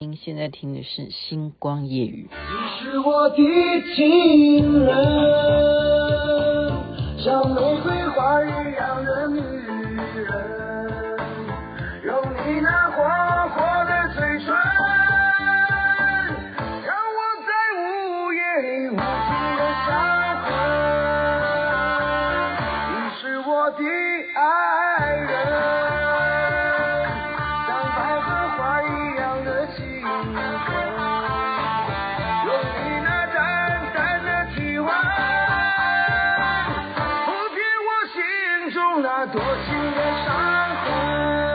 您现在听的是《星光夜语》。你是我的情人，像玫瑰花一样的女那多情的伤痕。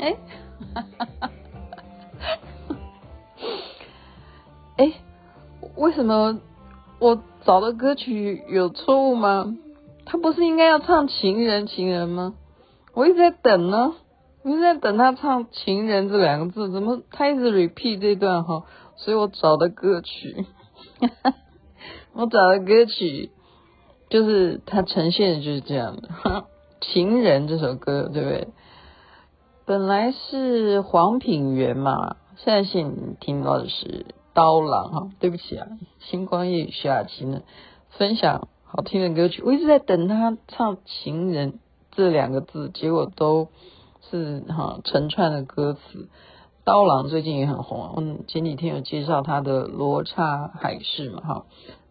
哎，哈哈哈哈哈哈！哎为什么我找的歌曲有错误吗？他不是应该要唱情人情人吗？我一直在等呢，我一直在等他唱情人这两个字，怎么他一直 repeat 这段哈？所以我找的歌曲，我找的歌曲就是他呈现的就是这样的。情人这首歌对不对？本来是黄品源嘛，现在现在听到的是。刀郎哈，对不起啊，星光夜雨徐雅琪呢，分享好听的歌曲，我一直在等他唱情人这两个字，结果都是哈成串的歌词。刀郎最近也很红啊，我前几天有介绍他的罗刹海市嘛哈，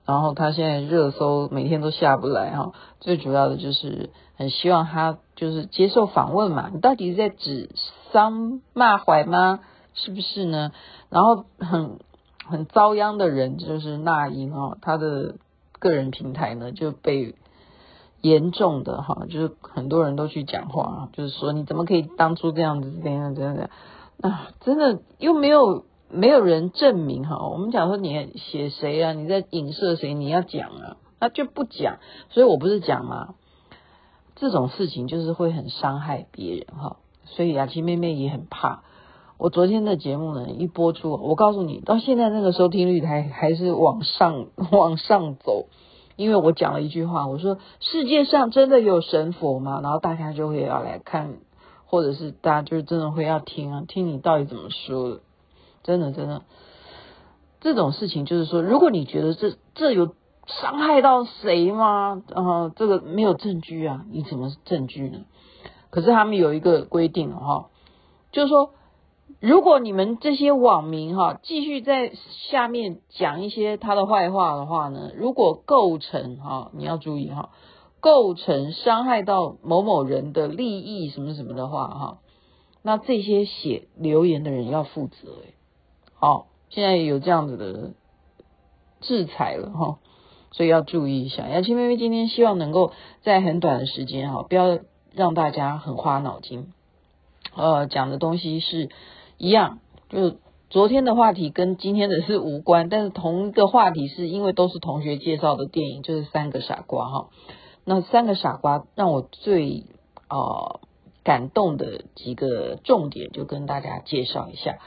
然后他现在热搜每天都下不来哈，最主要的就是很希望他就是接受访问嘛，你到底是在指桑骂槐吗？是不是呢？然后很。很遭殃的人就是那英哦，他的个人平台呢就被严重的哈，就是很多人都去讲话，就是说你怎么可以当初这样子这样这样这样啊，真的又没有没有人证明哈，我们讲说你写谁啊，你在影射谁，你要讲啊，他就不讲，所以我不是讲嘛，这种事情就是会很伤害别人哈，所以雅琪妹妹也很怕。我昨天的节目呢，一播出，我告诉你，到现在那个收听率还还是往上往上走，因为我讲了一句话，我说世界上真的有神佛吗？然后大家就会要来看，或者是大家就是真的会要听啊，听你到底怎么说，真的真的，这种事情就是说，如果你觉得这这有伤害到谁吗？呃，这个没有证据啊，你怎么证据呢？可是他们有一个规定哈，就是说。如果你们这些网民哈继续在下面讲一些他的坏话的话呢，如果构成哈，你要注意哈，构成伤害到某某人的利益什么什么的话哈，那这些写留言的人要负责哎，好，现在有这样子的制裁了哈，所以要注意一下。雅琪妹妹今天希望能够在很短的时间哈，不要让大家很花脑筋，呃，讲的东西是。一样，就昨天的话题跟今天的是无关，但是同一个话题是因为都是同学介绍的电影，就是三个傻瓜哈。那三个傻瓜让我最呃感动的几个重点，就跟大家介绍一下。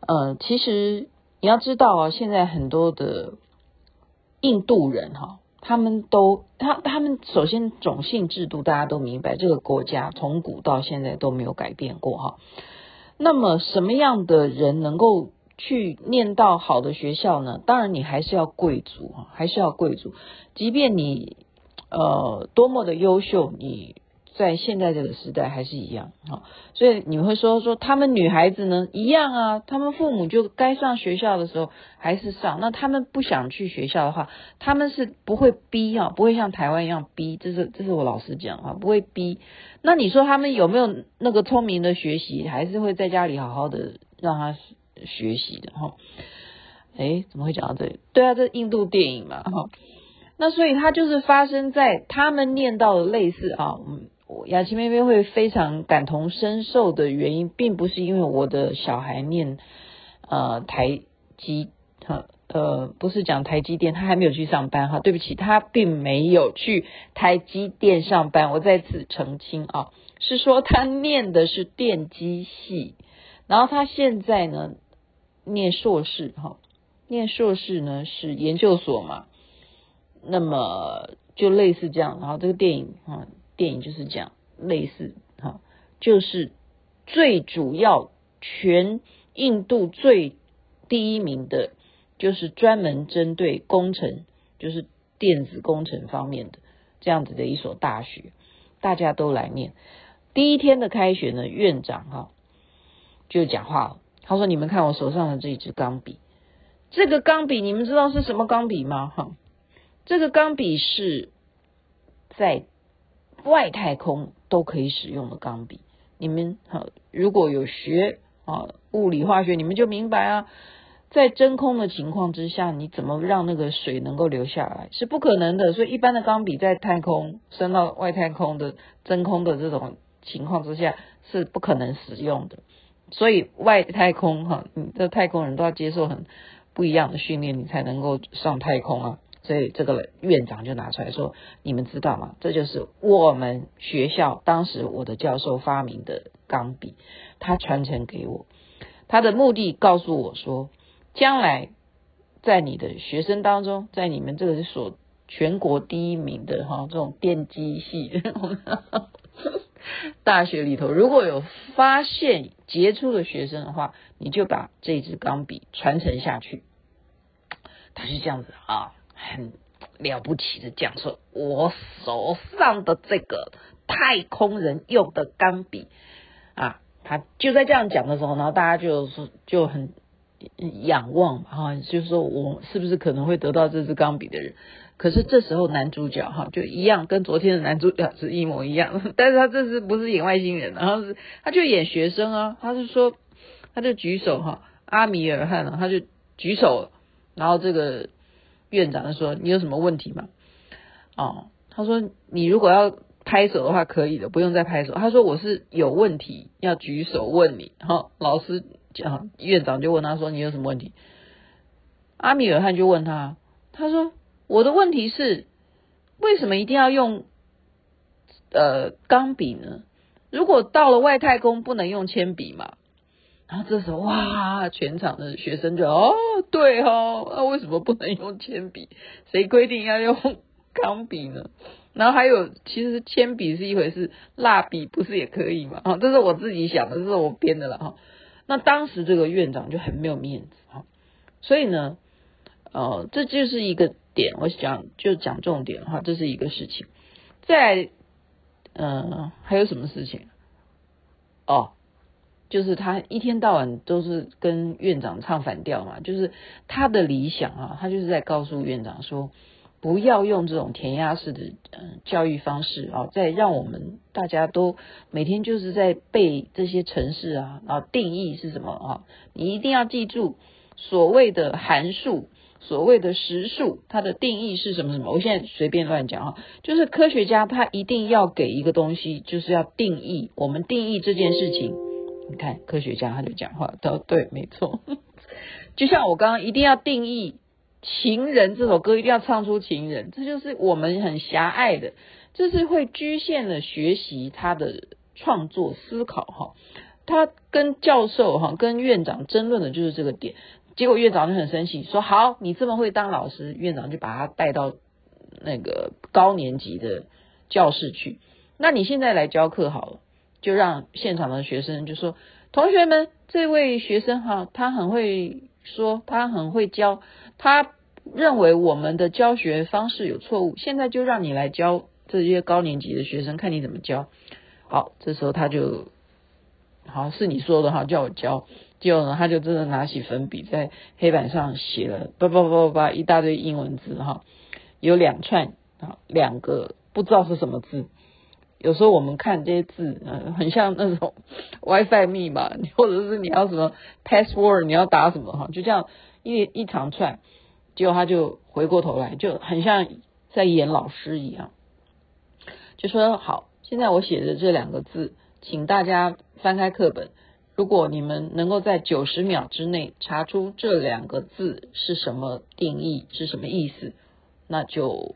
呃，其实你要知道啊，现在很多的印度人哈，他们都他他们首先种姓制度大家都明白，这个国家从古到现在都没有改变过哈。那么什么样的人能够去念到好的学校呢？当然你还是要贵族啊，还是要贵族。即便你呃多么的优秀，你在现在这个时代还是一样，哈，所以你会说说他们女孩子呢一样啊，他们父母就该上学校的时候还是上，那他们不想去学校的话，他们是不会逼啊，不会像台湾一样逼，这是这是我老实讲啊，不会逼。那你说他们有没有那个聪明的学习，还是会在家里好好的让他学习的哈？诶，怎么会讲到这里？对啊，这印度电影嘛，哈。那所以它就是发生在他们念到的类似啊，嗯。雅琪妹妹会非常感同身受的原因，并不是因为我的小孩念呃台积哈呃不是讲台积电，他还没有去上班哈，对不起，他并没有去台积电上班，我再次澄清啊，是说他念的是电机系，然后他现在呢念硕士哈，念硕士呢是研究所嘛，那么就类似这样，然后这个电影啊。电影就是讲类似哈，就是最主要全印度最第一名的，就是专门针对工程，就是电子工程方面的这样子的一所大学，大家都来念。第一天的开学呢，院长哈就讲话，他说：“你们看我手上的这一支钢笔，这个钢笔你们知道是什么钢笔吗？哈，这个钢笔是在。”外太空都可以使用的钢笔，你们哈如果有学啊物理化学，你们就明白啊，在真空的情况之下，你怎么让那个水能够流下来是不可能的。所以一般的钢笔在太空升到外太空的真空的这种情况之下是不可能使用的。所以外太空哈，你这太空人都要接受很不一样的训练，你才能够上太空啊。所以这个院长就拿出来说：“你们知道吗？这就是我们学校当时我的教授发明的钢笔，他传承给我，他的目的告诉我说，将来在你的学生当中，在你们这个所全国第一名的哈这种电机系 大学里头，如果有发现杰出的学生的话，你就把这支钢笔传承下去。”他是这样子啊。很了不起的讲说，我手上的这个太空人用的钢笔啊，他就在这样讲的时候，然后大家就是就很仰望哈，就是说我是不是可能会得到这支钢笔的人？可是这时候男主角哈就一样，跟昨天的男主角是一模一样，但是他这次不是演外星人，然后是他就演学生啊，他是说他就举手哈，阿米尔汗啊，他就举手，然后这个。院长就说：“你有什么问题吗？”哦，他说：“你如果要拍手的话，可以的，不用再拍手。”他说：“我是有问题要举手问你。”哈，老师讲，院长就问他说：“你有什么问题？”阿米尔汗就问他：“他说我的问题是，为什么一定要用呃钢笔呢？如果到了外太空，不能用铅笔吗？”然后这时候哇，全场的学生就哦，对哦，那为什么不能用铅笔？谁规定要用 钢笔呢？然后还有，其实铅笔是一回事，蜡笔不是也可以吗？啊，这是我自己想的，这是我编的了哈。那当时这个院长就很没有面子哈，所以呢，呃，这就是一个点，我想就讲重点哈，这是一个事情。再嗯、呃，还有什么事情？哦。就是他一天到晚都是跟院长唱反调嘛，就是他的理想啊，他就是在告诉院长说，不要用这种填鸭式的嗯教育方式啊，在让我们大家都每天就是在背这些程式啊，然后定义是什么啊，你一定要记住所谓的函数，所谓的实数，它的定义是什么什么，我现在随便乱讲啊，就是科学家他一定要给一个东西，就是要定义，我们定义这件事情。你看科学家他就讲话，都对，没错。就像我刚刚一定要定义《情人》这首歌，一定要唱出《情人》，这就是我们很狭隘的，这是会局限了学习他的创作思考哈。他跟教授哈、跟院长争论的就是这个点，结果院长就很生气，说：“好，你这么会当老师。”院长就把他带到那个高年级的教室去。那你现在来教课好了。就让现场的学生就说：“同学们，这位学生哈，他很会说，他很会教，他认为我们的教学方式有错误。现在就让你来教这些高年级的学生看你怎么教。好，这时候他就，好是你说的哈，叫我教。结果呢，他就真的拿起粉笔在黑板上写了叭叭叭叭叭一大堆英文字哈，有两串啊，两个不知道是什么字。有时候我们看这些字，嗯，很像那种 WiFi 密码，或者是你要什么 password，你要打什么哈，就这样一一长串。结果他就回过头来，就很像在演老师一样，就说：“好，现在我写的这两个字，请大家翻开课本。”如果你们能够在九十秒之内查出这两个字是什么定义，是什么意思，那就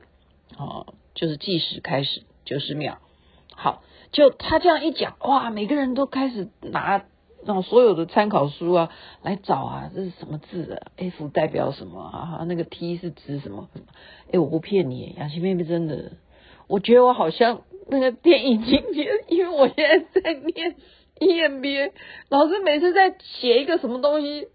啊，就是计时开始九十秒。好，就他这样一讲，哇，每个人都开始拿那种所有的参考书啊来找啊，这是什么字啊？F 代表什么啊？那个 T 是指什么？哎，我不骗你，雅琪妹妹真的，我觉得我好像那个电影情节，因为我现在在念。EMBA 老师每次在写一个什么东西，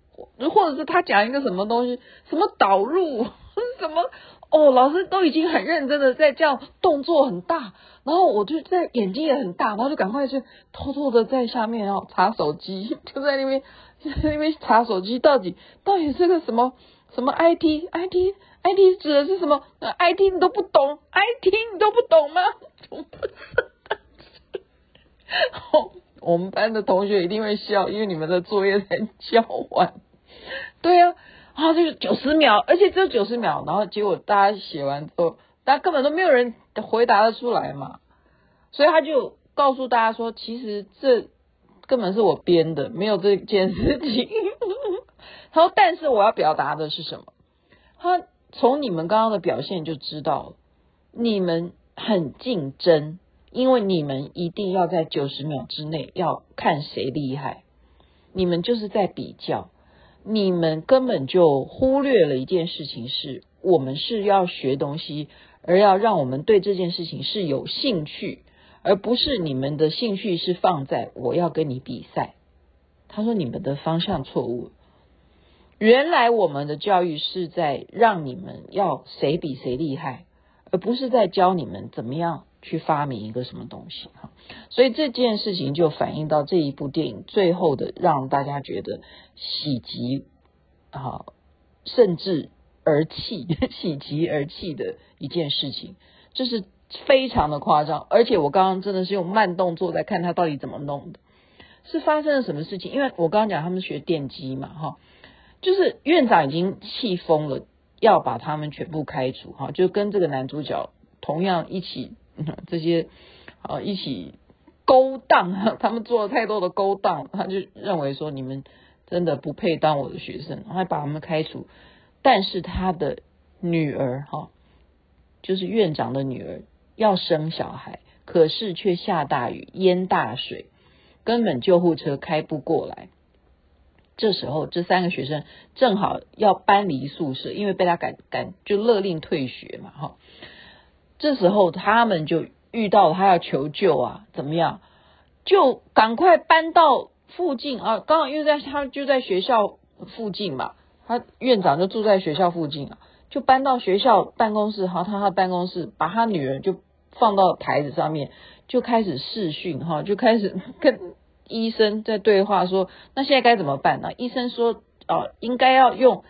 或者是他讲一个什么东西，什么导入，什么哦，老师都已经很认真的在这样动作很大，然后我就在眼睛也很大，然后就赶快去偷偷的在下面要查手机，就在那边在那边查手机，到底到底是个什么什么 IT IT IT 指的是什么？IT 你都不懂，IT 你都不懂吗？好。我们班的同学一定会笑，因为你们的作业才交完。对呀、他，这个九十秒，而且只有九十秒，然后结果大家写完之后，大家根本都没有人回答得出来嘛，所以他就告诉大家说，其实这根本是我编的，没有这件事情。他说，但是我要表达的是什么？他从你们刚刚的表现就知道，你们很竞争。因为你们一定要在九十秒之内要看谁厉害，你们就是在比较，你们根本就忽略了一件事情是，我们是要学东西，而要让我们对这件事情是有兴趣，而不是你们的兴趣是放在我要跟你比赛。他说你们的方向错误，原来我们的教育是在让你们要谁比谁厉害，而不是在教你们怎么样。去发明一个什么东西哈，所以这件事情就反映到这一部电影最后的让大家觉得喜极啊，甚至而泣，喜极而泣的一件事情，就是非常的夸张。而且我刚刚真的是用慢动作在看他到底怎么弄的，是发生了什么事情？因为我刚刚讲他们学电机嘛哈，就是院长已经气疯了，要把他们全部开除哈，就跟这个男主角同样一起。这些啊，一起勾当，他们做了太多的勾当，他就认为说你们真的不配当我的学生，还把他们开除。但是他的女儿哈，就是院长的女儿要生小孩，可是却下大雨淹大水，根本救护车开不过来。这时候这三个学生正好要搬离宿舍，因为被他赶赶就勒令退学嘛，哈。这时候他们就遇到了他要求救啊，怎么样？就赶快搬到附近啊！刚好因为在他就在学校附近嘛，他院长就住在学校附近啊，就搬到学校办公室，哈，他他办公室把他女儿就放到台子上面，就开始试训哈，就开始跟医生在对话说，那现在该怎么办呢？医生说哦，应该要用，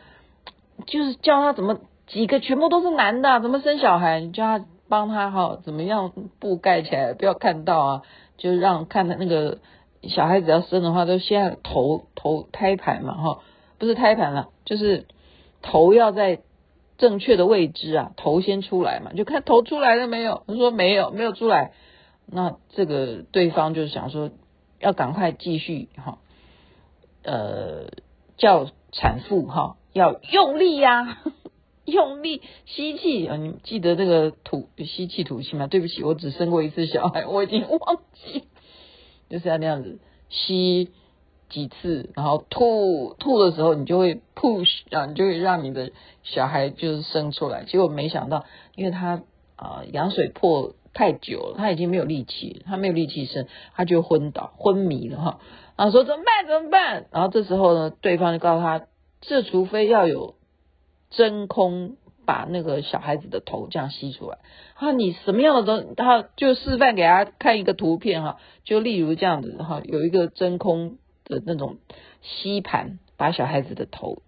就是教他怎么几个全部都是男的，怎么生小孩，你叫他。帮他哈，怎么样布盖起来，不要看到啊，就让看的那个小孩子要生的话，都先头头胎盘嘛哈，不是胎盘了，就是头要在正确的位置啊，头先出来嘛，就看头出来了没有？他说没有，没有出来，那这个对方就是想说要赶快继续哈，呃，叫产妇哈要用力呀、用力吸气啊！你记得这个吐吸气吐气吗？对不起，我只生过一次小孩，我已经忘记。就是要那样子吸几次，然后吐吐的时候，你就会 push 啊，你就会让你的小孩就是生出来。结果没想到，因为他啊羊水破太久了，他已经没有力气，他没有力气生，他就昏倒昏迷了哈。然后说怎么办？怎么办？然后这时候呢，对方就告诉他，这除非要有。真空把那个小孩子的头这样吸出来。他你什么样的东，他就示范给他看一个图片哈，就例如这样子哈，有一个真空的那种吸盘，把小孩子的头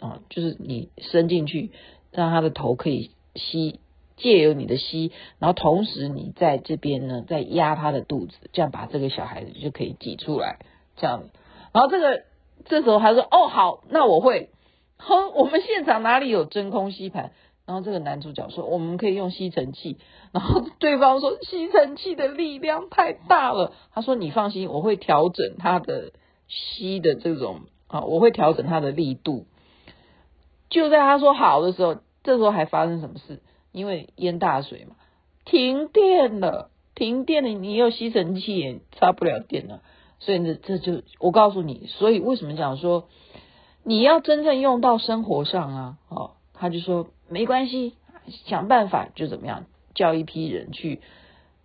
啊，就是你伸进去，让他的头可以吸，借由你的吸，然后同时你在这边呢，再压他的肚子，这样把这个小孩子就可以挤出来，这样，然后这个这时候他说哦好，那我会。哼，我们现场哪里有真空吸盘？然后这个男主角说，我们可以用吸尘器。然后对方说，吸尘器的力量太大了。他说，你放心，我会调整他的吸的这种啊，我会调整它的力度。就在他说好的时候，这时候还发生什么事？因为淹大水嘛，停电了，停电了，你有吸尘器也插不了电了。所以呢，这就我告诉你，所以为什么讲说？你要真正用到生活上啊，哦，他就说没关系，想办法就怎么样，叫一批人去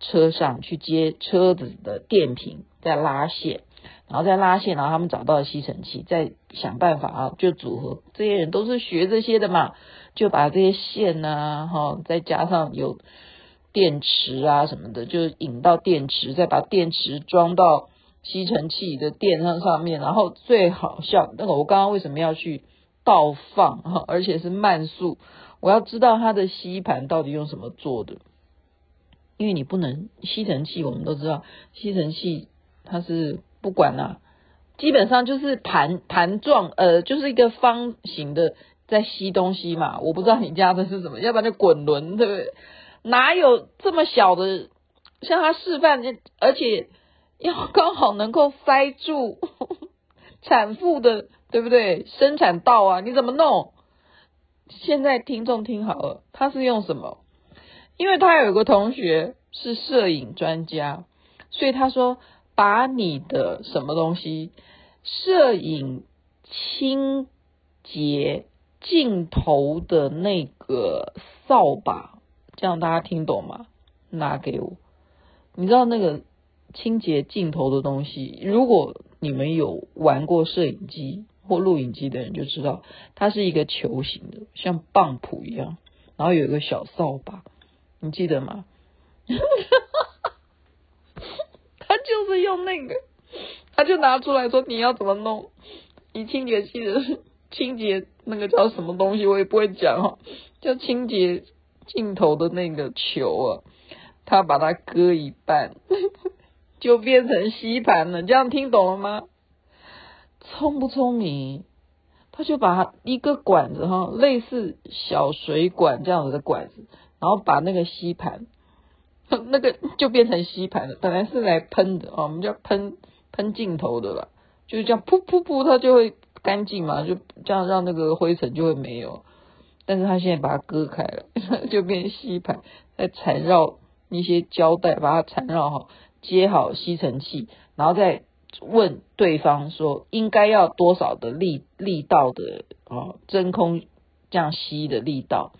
车上去接车子的电瓶，再拉线，然后再拉线，然后他们找到了吸尘器，再想办法啊，就组合。这些人都是学这些的嘛，就把这些线呐，哈，再加上有电池啊什么的，就引到电池，再把电池装到。吸尘器的电上上面，然后最好笑那个，我刚刚为什么要去倒放哈，而且是慢速？我要知道它的吸盘到底用什么做的，因为你不能吸尘器，我们都知道吸尘器它是不管啦、啊，基本上就是盘盘状，呃，就是一个方形的在吸东西嘛。我不知道你家的是什么，要不然就滚轮，对不对？哪有这么小的？像他示范，而且。要刚好能够塞住 产妇的，对不对？生产道啊，你怎么弄？现在听众听好了，他是用什么？因为他有一个同学是摄影专家，所以他说把你的什么东西，摄影清洁镜头的那个扫把，这样大家听懂吗？拿给我，你知道那个。清洁镜头的东西，如果你们有玩过摄影机或录影机的人就知道，它是一个球形的，像棒谱一样，然后有一个小扫把，你记得吗？他就是用那个，他就拿出来说你要怎么弄，你清洁器的清洁那个叫什么东西，我也不会讲哈，叫清洁镜头的那个球啊，他把它割一半。就变成吸盘了，这样听懂了吗？聪不聪明？他就把一个管子哈，类似小水管这样子的管子，然后把那个吸盘，那个就变成吸盘了。本来是来喷的啊，我们叫喷喷镜头的啦，就是这样噗噗噗，它就会干净嘛，就这样让那个灰尘就会没有。但是他现在把它割开了，就变吸盘，再缠绕一些胶带，把它缠绕好。接好吸尘器，然后再问对方说应该要多少的力力道的哦，真空这样吸的力道，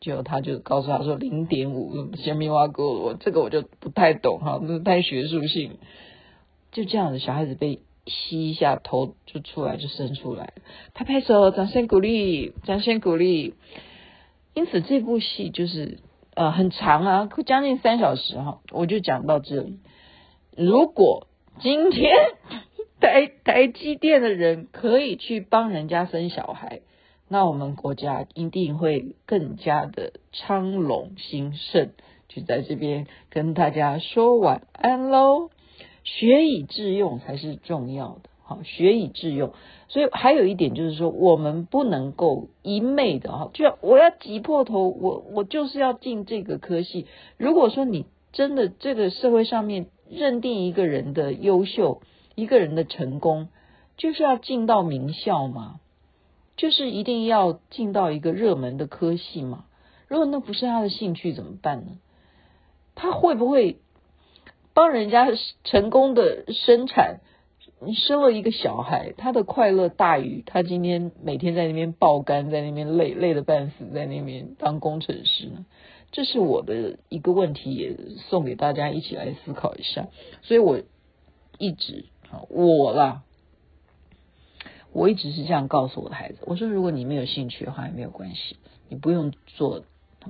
就他就告诉他说零点五，先别挖沟我这个我就不太懂哈，那太学术性。就这样子，小孩子被吸一下头就出来就伸出来，拍拍手，掌声鼓励，掌声鼓励。因此这部戏就是呃很长啊，将近三小时哈，我就讲到这里。如果今天台台积电的人可以去帮人家生小孩，那我们国家一定会更加的昌隆兴盛。就在这边跟大家说晚安喽。学以致用才是重要的，好，学以致用。所以还有一点就是说，我们不能够一昧的哈，就我要挤破头，我我就是要进这个科系。如果说你真的这个社会上面。认定一个人的优秀，一个人的成功，就是要进到名校吗？就是一定要进到一个热门的科系吗？如果那不是他的兴趣怎么办呢？他会不会帮人家成功的生产，生了一个小孩，他的快乐大于他今天每天在那边爆肝，在那边累累的半死，在那边当工程师呢？这是我的一个问题，也送给大家一起来思考一下。所以我一直啊，我啦，我一直是这样告诉我的孩子：我说，如果你没有兴趣的话，也没有关系，你不用做，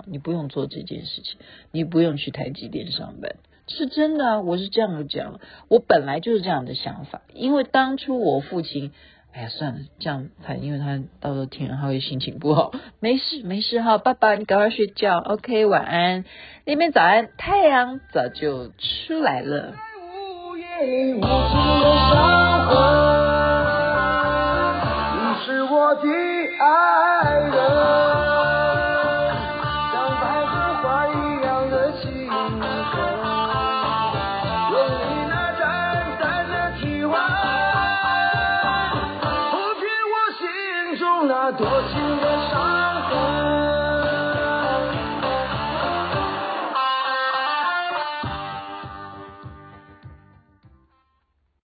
你不用做这件事情，你不用去台积电上班，是真的啊，我是这样讲，我本来就是这样的想法，因为当初我父亲。哎呀，算了，这样他，因为他到时候听了他会心情不好。没事没事哈，爸爸你赶快睡觉，OK，晚安。那边早安，太阳早就出来了。你是我的